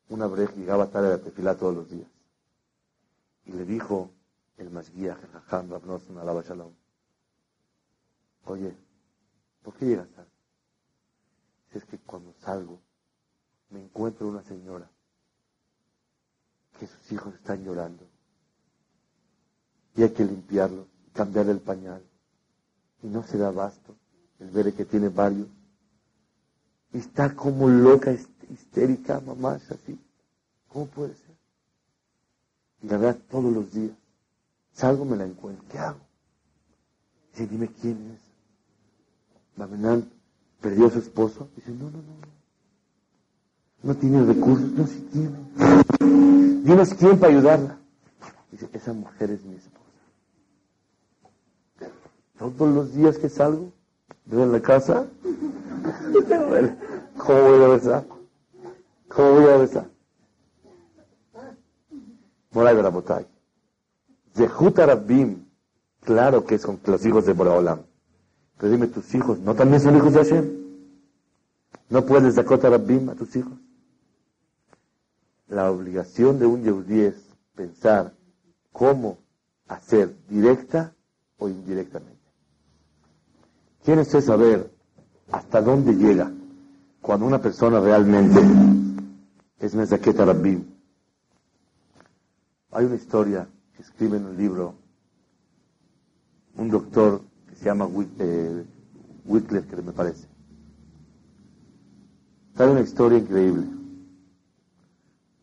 Speaker 1: una breja llegaba tarde a la tefilá todos los días. Y le dijo el masguía, Jajam, Rabnoson, Alaba Shalom, oye, ¿por qué llegas tarde? Si es que cuando salgo me encuentro una señora que sus hijos están llorando y hay que limpiarlo, cambiar el pañal. Y no se da abasto el ver que tiene varios. Y está como loca histérica, mamá, así. ¿Cómo puede ser? Y la verdad, todos los días. Salgo, me la encuentro. ¿Qué hago? Dice, dime quién es. Bamenán perdió a su esposo. Dice, no, no, no. No tiene recursos. No, sí tiene. Dinos quién para ayudarla. Dice, esa mujer es mi. Todos los días que salgo, en la casa, ¿cómo voy a besar? ¿Cómo voy a besar? Moray Berabotay. Zehut Arabim, claro que son los hijos de Boraholam. Pero dime, tus hijos, ¿no también son hijos de Hashem? ¿No puedes Zakot Arabim a tus hijos? La obligación de un Yehudí es pensar cómo hacer directa o indirectamente. ¿Quiere usted saber hasta dónde llega cuando una persona realmente es Mezaket Arabim? Hay una historia que escribe en un libro un doctor que se llama eh, Wycliffe, que me parece. Hay una historia increíble.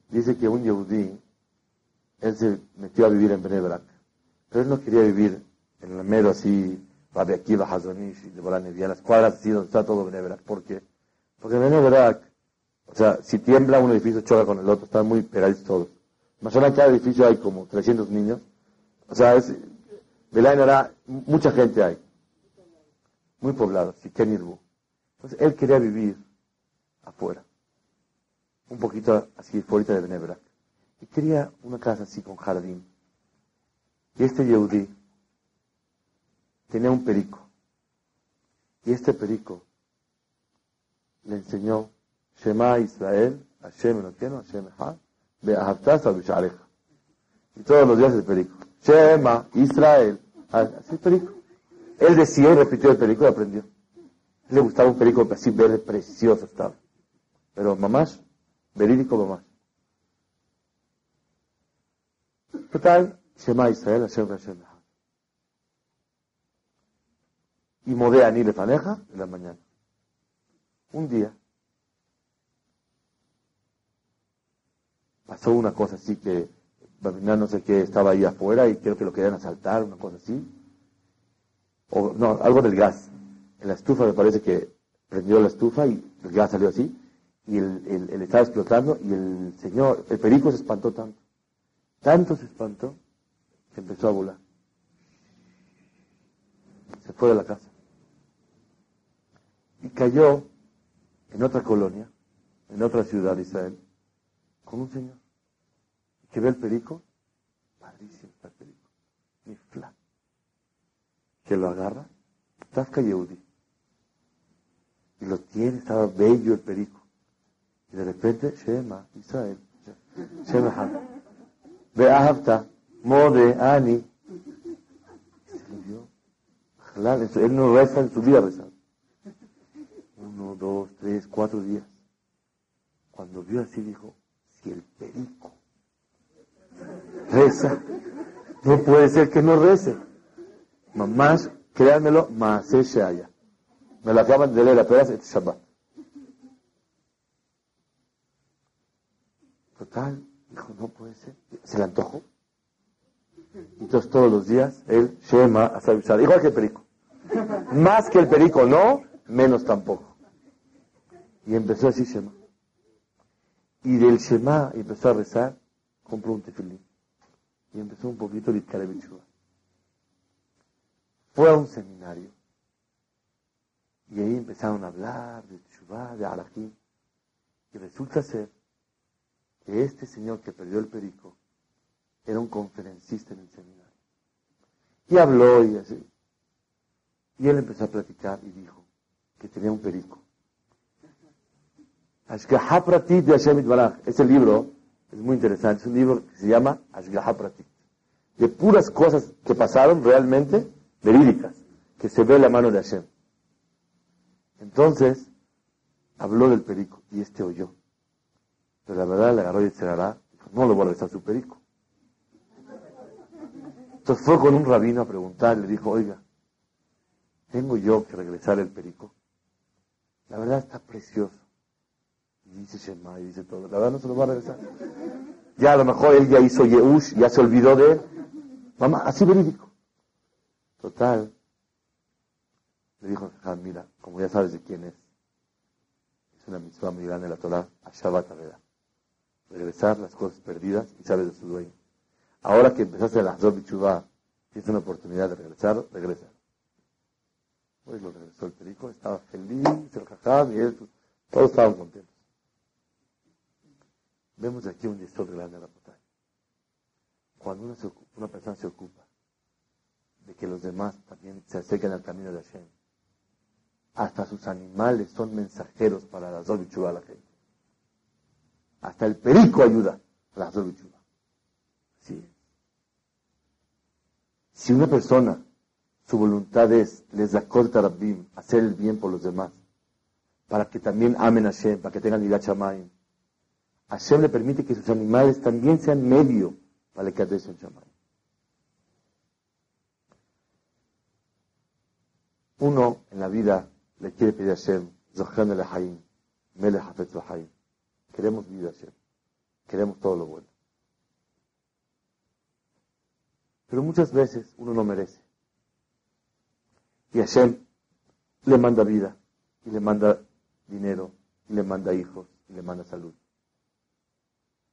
Speaker 1: Dice que un yehudí, él se metió a vivir en Benebrak, pero él no quería vivir en el mero así, Rabbi Akiva, Hazonish y de las cuadras así donde está todo Benebrak. ¿Por qué? Porque en Benebrak, o sea, si tiembla un edificio choca con el otro, están muy pegados todos. Más en cada edificio hay como 300 niños. O sea, es, Belain era, mucha gente hay. Muy poblado, si Entonces él quería vivir afuera. Un poquito así, fuera de Benebra. Y quería una casa así con jardín. Y este Yehudi tenía un perico. Y este perico le enseñó Shema Israel, Hashem Elokeinu, Hashem Echad, y todos los días el perico. Shema, Israel. Así el perico. Él decía y repitió el perico y aprendió. Le gustaba un perico así verde, precioso estaba. Pero mamás, verídico mamás. Total, Shema Israel, Hashem Hashem. Y modea ni le faneja en la mañana. Un día, pasó una cosa así que no sé qué estaba ahí afuera y creo que lo querían asaltar, una cosa así. O no, algo del gas. En la estufa me parece que prendió la estufa y el gas salió así y el, estaba explotando y el señor, el perico se espantó tanto. Tanto se espantó que empezó a volar. Se fue de la casa. Y cayó en otra colonia, en otra ciudad de Israel, con un señor. Que ve el perico, padrísimo está el perico, mi fla, que lo agarra, Tafka Yehudi, y lo tiene, estaba bello el perico, y de repente, Shema, Israel, Shema ve Ahavta, Mode, Ani, se lo dio, él no reza en su vida rezado. Uno, dos, tres, cuatro días. Cuando vio así dijo, si el perico reza, no puede ser que no rece. Más, créanmelo, más se haya. Me lo acaban de leer apenas este Shabbat. Total, dijo, no puede ser. Se le antojó. Entonces todos los días, él, Shema, hasta igual que el perico. Más que el perico, no, menos tampoco. Y empezó a decir Shema. Y del Shema empezó a rezar, compró un tefilín. Y empezó un poquito de Bichua. Fue a un seminario. Y ahí empezaron a hablar de Teshuvah, de Arahim. Y resulta ser que este señor que perdió el perico era un conferencista en el seminario. Y habló y así. Y él empezó a platicar y dijo que tenía un perico. Ashgaha Pratit de Hashem Itbaraj. Ese libro es muy interesante. Es un libro que se llama Ashgaha Pratit. De puras cosas que pasaron realmente verídicas. Que se ve la mano de Hashem. Entonces, habló del perico y este oyó. Pero la verdad le agarró y se. No lo voy a regresar su perico. Entonces fue con un rabino a preguntar, le dijo, oiga, ¿tengo yo que regresar el perico? La verdad está precioso dice Shema y dice todo. La verdad no se lo va a regresar. Ya a lo mejor él ya hizo Yehush, ya se olvidó de él. Mamá, así verídico. Total. Le dijo a mira, como ya sabes de quién es, es una mitzvah muy grande de la Torah, a Shabbat Regresar las cosas perdidas y sabes de su dueño. Ahora que empezaste la Hazor Bichubá, tienes una oportunidad de regresar, regresa. Hoy lo regresó el perico, estaba feliz, el jajam y él, todos estaban contentos. Vemos aquí un yesod grande batalla. Cuando una, una, persona se ocupa de que los demás también se acerquen al camino de Hashem, hasta sus animales son mensajeros para la Zol a la gente. Hasta el perico ayuda a la Zol Sí. Si una persona, su voluntad es, les da corta hacer el bien por los demás, para que también amen a Hashem, para que tengan Irat Shamayim, Hashem le permite que sus animales también sean medio para que en Shamayim. Uno en la vida le quiere pedir a Hashem, Zohan el Haim, Melech Hafetz. Queremos vida, Hashem. Queremos todo lo bueno. Pero muchas veces uno no merece. Y Hashem le manda vida, y le manda dinero, y le manda hijos, y le manda salud.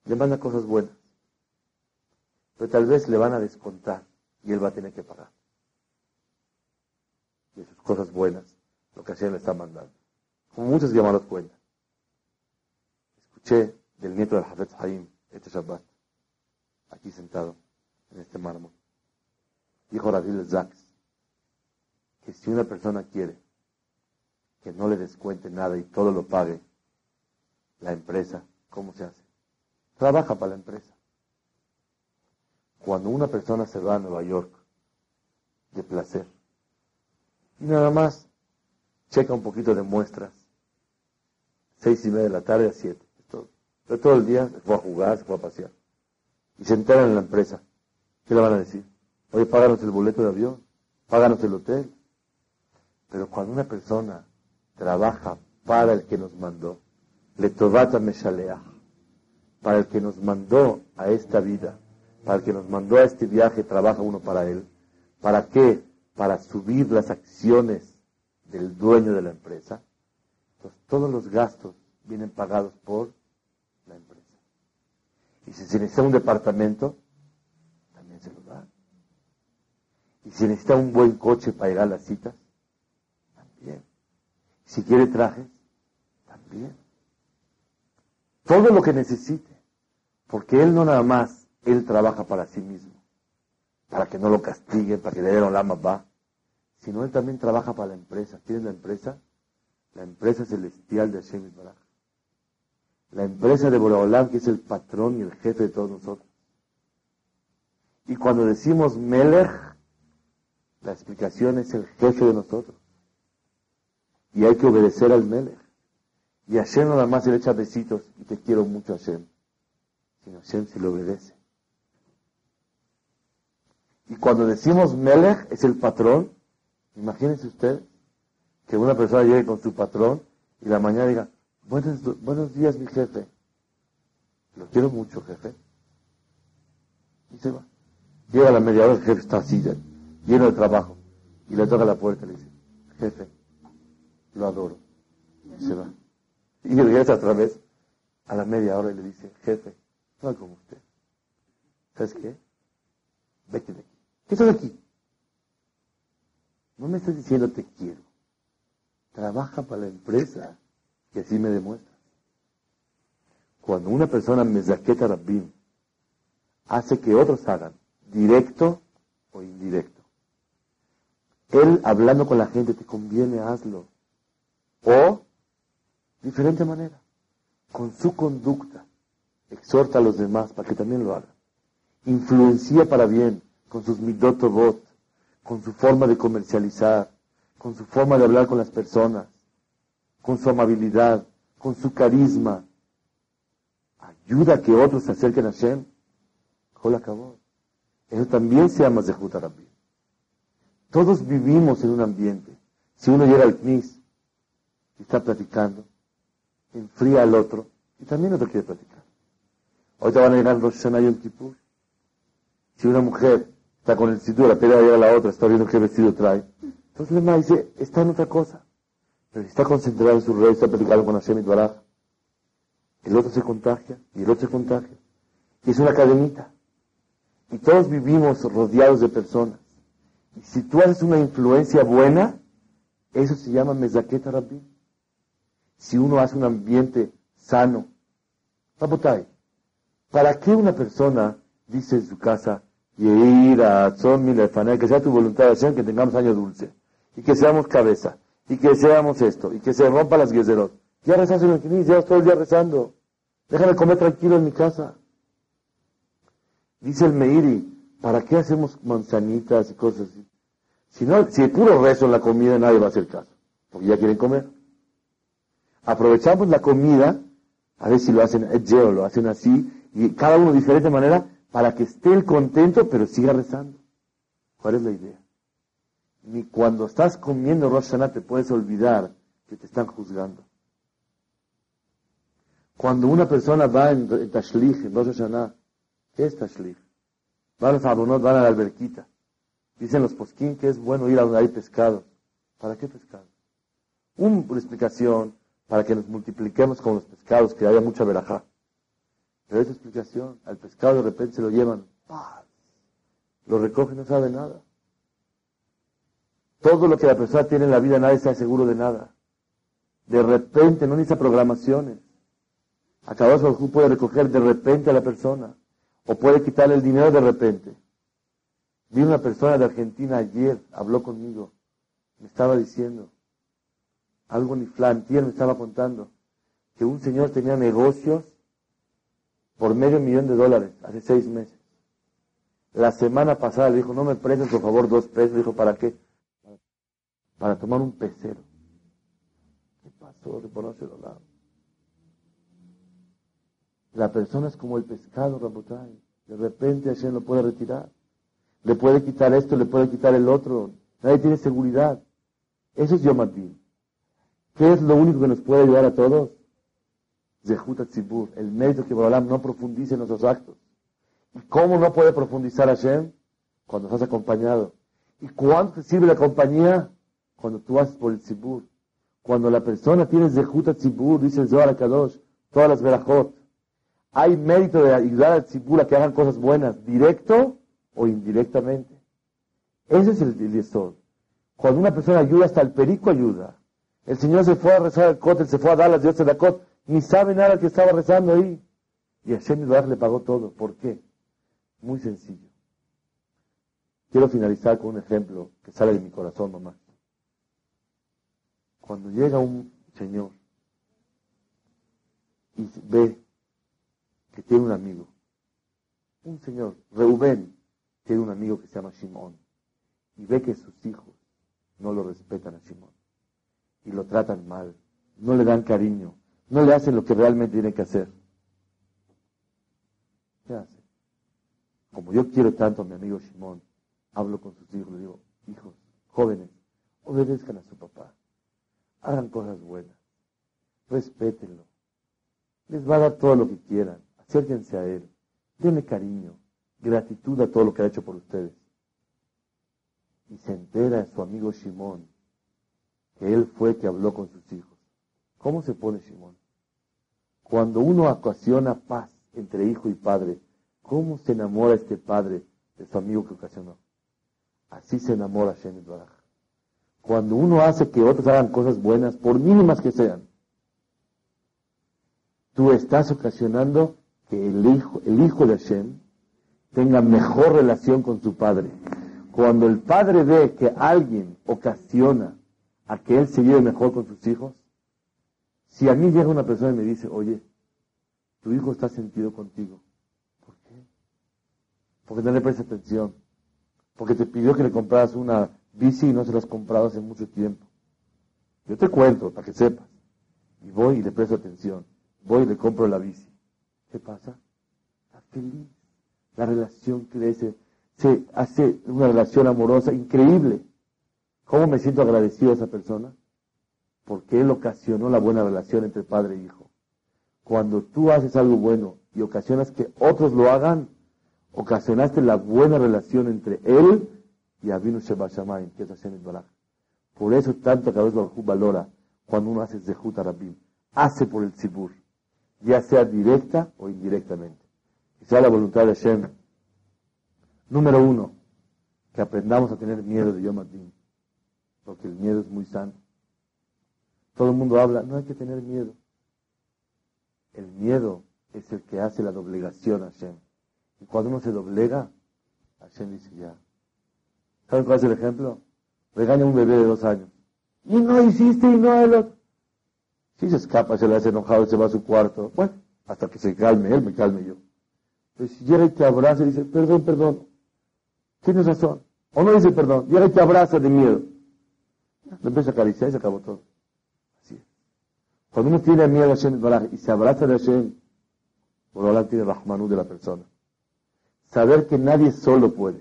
Speaker 1: Le manda cosas buenas. Pero tal vez le van a descontar y él va a tener que pagar. Y sus cosas buenas, lo que Hashem le está mandando. Como muchos llamados cuentan. Escuché del nieto del Hafez Haim, este Shabbat, aquí sentado en este mármol. Dijo Radil Zaks que si una persona quiere que no le descuente nada y todo lo pague la empresa, ¿cómo se hace? Trabaja para la empresa. Cuando una persona se va a Nueva York de placer y nada más checa un poquito de muestras, seis y media de la tarde a siete, pero todo el día se fue a jugar, se fue a pasear y se entera en la empresa, ¿qué le van a decir? Oye, páganos el boleto de avión, páganos el hotel. Pero cuando una persona trabaja para el que nos mandó, le tobata meshalea, para el que nos mandó a esta vida, para el que nos mandó a este viaje, trabaja uno para él. ¿Para qué? Para subir las acciones del dueño de la empresa. Entonces, todos los gastos vienen pagados por la empresa. Y si se necesita un departamento, también se lo da. Y si necesita un buen coche para llegar a las citas, también. Si quiere trajes, también. Todo lo que necesite. Porque él no nada más, él trabaja para sí mismo. Para que no lo castiguen, para que le den la va. Sino él también trabaja para la empresa. ¿Quién es la empresa? La empresa celestial de Hashem Baraj. La empresa de Boraholam, que es el patrón y el jefe de todos nosotros. Y cuando decimos Melech, la explicación es el jefe de nosotros. Y hay que obedecer al Melech. Y Hashem nada más le echa besitos y te quiero mucho Hashem. Sino Hashem si lo obedece. Y cuando decimos Melech es el patrón, imagínense usted que una persona llegue con su patrón y la mañana diga, buenos, buenos días mi jefe. Lo quiero mucho jefe. Y se va. Llega a la media hora, el jefe está así, lleno de trabajo. Y le toca la puerta y le dice, jefe, lo adoro. Y se va. Y regresa otra vez a la media hora y le dice, jefe, no como usted. ¿Sabes qué? Vete de aquí. ¿Qué estás aquí? No me estás diciendo te quiero. Trabaja para la empresa y así me demuestras. Cuando una persona me zaqueta Rabbim, hace que otros hagan, directo o indirecto. Él hablando con la gente, te conviene, hazlo. O, diferente manera, con su conducta, exhorta a los demás para que también lo hagan. Influencia para bien con sus midotobot, con su forma de comercializar, con su forma de hablar con las personas, con su amabilidad, con su carisma. Ayuda a que otros se acerquen a Hashem. acabó. Eso también se llama Zehut. Todos vivimos en un ambiente. Si uno llega al CNIS y está platicando, enfría al otro y también no te quiere platicar. Ahorita van a llegar Rosh Hashanah y Kippur. Si una mujer está con el sitio, la pelea llega a la otra, está viendo qué vestido trae. Entonces le dice, está en otra cosa. Pero si está concentrado en su rey, está platicando con Hashem y Baraj, el otro se contagia y el otro se contagia. Y es una cadenita. Y todos vivimos rodeados de personas. Y si tú haces una influencia buena, eso se llama mezaqueta rabbi. Si uno hace un ambiente sano. ¿para qué una persona dice en su casa, ir a que sea tu voluntad de que tengamos año dulce, y que seamos cabeza, y que seamos esto, y que se rompa las guiseros? Ya rezas en el ya todo el día rezando. Déjame comer tranquilo en mi casa. Dice el Meiri, ¿para qué hacemos manzanitas y cosas así? Si, no, si puro rezo en la comida, nadie va a hacer caso, porque ya quieren comer. Aprovechamos la comida, a ver si lo hacen o lo hacen así, y cada uno de diferente manera, para que esté el contento, pero siga rezando. ¿Cuál es la idea? Ni cuando estás comiendo Rosh te puedes olvidar que te están juzgando. Cuando una persona va en, en Tashlich, en Rosh Hashanah, ¿qué es Tashlich? Va a los van a la alberquita. Dicen los posquín que es bueno ir a donde hay pescado. ¿Para qué pescado? Una explicación para que nos multipliquemos con los pescados, que haya mucha verajá. Pero esa explicación, al pescado de repente se lo llevan, ¡paz! lo recogen, no sabe nada. Todo lo que la persona tiene en la vida, nadie está seguro de nada. De repente, no necesita programaciones. Acabamos puede recoger de repente a la persona. O puede quitarle el dinero de repente. Vi una persona de Argentina ayer, habló conmigo. Me estaba diciendo, algo ni flantier me estaba contando, que un señor tenía negocios por medio millón de dólares hace seis meses. La semana pasada le dijo, no me prestes por favor dos pesos. Dijo, ¿para qué? Para tomar un pecero. ¿Qué pasó? los lados. La persona es como el pescado, Rabotay. De repente Hashem lo puede retirar. Le puede quitar esto, le puede quitar el otro. Nadie tiene seguridad. Eso es Yom ¿Qué es lo único que nos puede ayudar a todos? Zehut Tzibur, el mérito que Borolam no profundice en nuestros actos. ¿Y cómo no puede profundizar Hashem? Cuando estás acompañado. ¿Y cuánto sirve la compañía? Cuando tú haces por el Tzibur. Cuando la persona tiene Zehut Tzibur, dice el Zohar Kadosh, todas las verajot. Hay mérito de ayudar al Tzibur a que hagan cosas buenas, directo o indirectamente. Ese es el, el Cuando una persona ayuda, hasta el perico ayuda. El Señor se fue a rezar al Cot, se fue a dar las dioses de la Cot, ni sabe nada que estaba rezando ahí. Y Hashem le pagó todo. ¿Por qué? Muy sencillo. Quiero finalizar con un ejemplo que sale de mi corazón, mamá. Cuando llega un señor y ve que tiene un amigo, un señor, Reubén, tiene un amigo que se llama Shimón, y ve que sus hijos no lo respetan a Shimón y lo tratan mal, no le dan cariño, no le hacen lo que realmente tiene que hacer. ¿Qué hace? Como yo quiero tanto a mi amigo Simón, hablo con sus hijos, le digo, hijos, jóvenes, obedezcan a su papá, hagan cosas buenas, respétenlo, les va a dar todo lo que quieran, acérquense a él, denle cariño, gratitud a todo lo que ha hecho por ustedes. Y se entera su amigo Simón que él fue que habló con sus hijos. ¿Cómo se pone Simón? Cuando uno ocasiona paz entre hijo y padre, ¿cómo se enamora este padre de su amigo que ocasionó? Así se enamora Shem Baraj. Cuando uno hace que otros hagan cosas buenas, por mínimas que sean, tú estás ocasionando que el hijo, el hijo de Hashem tenga mejor relación con su padre. Cuando el padre ve que alguien ocasiona a que él se lleve mejor con sus hijos? Si a mí llega una persona y me dice, oye, tu hijo está sentido contigo. ¿Por qué? Porque no le presta atención. Porque te pidió que le compraras una bici y no se la has comprado hace mucho tiempo. Yo te cuento para que sepas. Y voy y le presto atención. Voy y le compro la bici. ¿Qué pasa? Está feliz. La relación crece. Se hace una relación amorosa increíble. ¿Cómo me siento agradecido a esa persona? Porque él ocasionó la buena relación entre padre e hijo. Cuando tú haces algo bueno y ocasionas que otros lo hagan, ocasionaste la buena relación entre él y Abinu Sheba Shamayim, que es Hashem. Por eso tanto Kadosh Baruj valora cuando uno hace Zehut Arabim, hace por el Tzibur, ya sea directa o indirectamente. Que sea la voluntad de Hashem. Número uno, que aprendamos a tener miedo de Yom Adin, porque el miedo es muy sano. Todo el mundo habla, no hay que tener miedo. El miedo es el que hace la doblegación a Hashem. Y cuando uno se doblega, Hashem dice ya. ¿Saben cuál es el ejemplo? Regaña a un bebé de dos años. Y no hiciste y no el Si se escapa, se le hace enojado y se va a su cuarto. Bueno, hasta que se calme él, me calme yo. Pero si llega y te abraza y dice, perdón, perdón, tienes razón. O no dice perdón, llega y te abraza de miedo. Le empieza a acariciar y se acabó todo. Así es. Cuando uno tiene miedo a Hashem y se abraza de Hashem, por ahora tiene Rahmanu de la persona. Saber que nadie solo puede.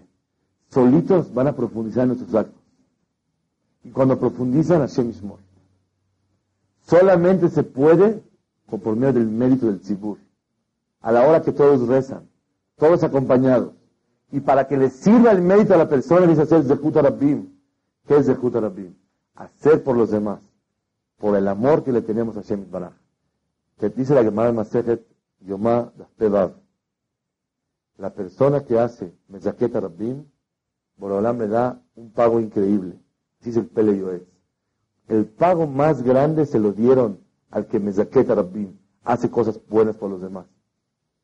Speaker 1: Solitos van a profundizar en nuestros actos. Y cuando profundizan, Hashem mismo. Solamente se puede por medio del mérito del tzibur. A la hora que todos rezan, todos acompañados. Y para que le sirva el mérito a la persona, dice hacer Zehut Rabbim. ¿Qué es Zehut Rabbim? Hacer por los demás. Por el amor que le tenemos a Hashem Baraj. Que dice la Gemara Masejet Yomá La persona que hace Mezaket Rabbim, Borolam le da un pago increíble dice el Pele Yoetz. El pago más grande se lo dieron al que Mezaqueta Rabbim hace cosas buenas por los demás.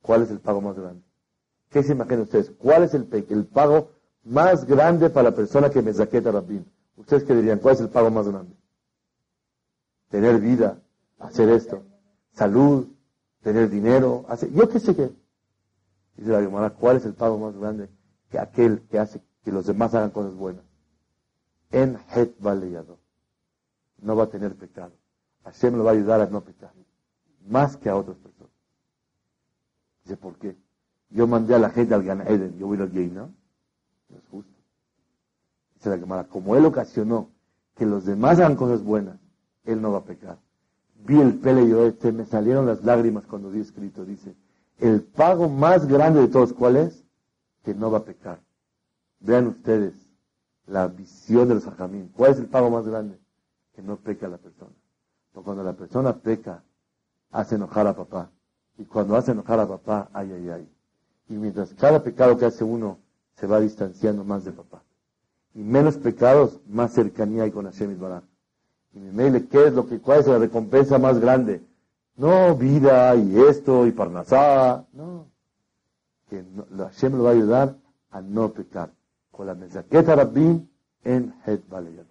Speaker 1: ¿Cuál es el pago más grande? ¿Qué se imaginan ustedes? ¿Cuál es el, el pago más grande para la persona que Mezaqueta Rabbim? ¿Ustedes qué dirían? ¿Cuál es el pago más grande? Tener vida, hacer esto, salud, tener dinero, hacer, yo qué sé qué. Dice la Gemara, ¿cuál es el pago más grande que aquel que hace que los demás hagan cosas buenas? en het valeyado. No va a tener pecado. Hashem lo va a ayudar a no pecar. Más que a otras personas. Dice, ¿por qué? Yo mandé a la gente al Gan Eden, yo voy al Yeina. No es justo. Dice la Gemara, como él ocasionó que los demás hagan cosas buenas, él no va a pecar. Vi el pele y este, me salieron las lágrimas cuando vi escrito, dice, el pago más grande de todos, ¿cuál es? Que no va a pecar. Vean ustedes, la visión de los ajamín. ¿Cuál es el pago más grande? Que no peca la persona. Porque cuando la persona peca, hace enojar a papá. Y cuando hace enojar a papá, ay, ay, ay. Y mientras cada pecado que hace uno se va distanciando más de papá y menos pecados, más cercanía hay con Hashem Isbará. Y me ¿qué es lo que, cuál es la recompensa más grande? No vida y esto y parnasá, no. Que Hashem lo va a ayudar a no pecar. Con la mensaqueta Rabbim en Het Baleyano.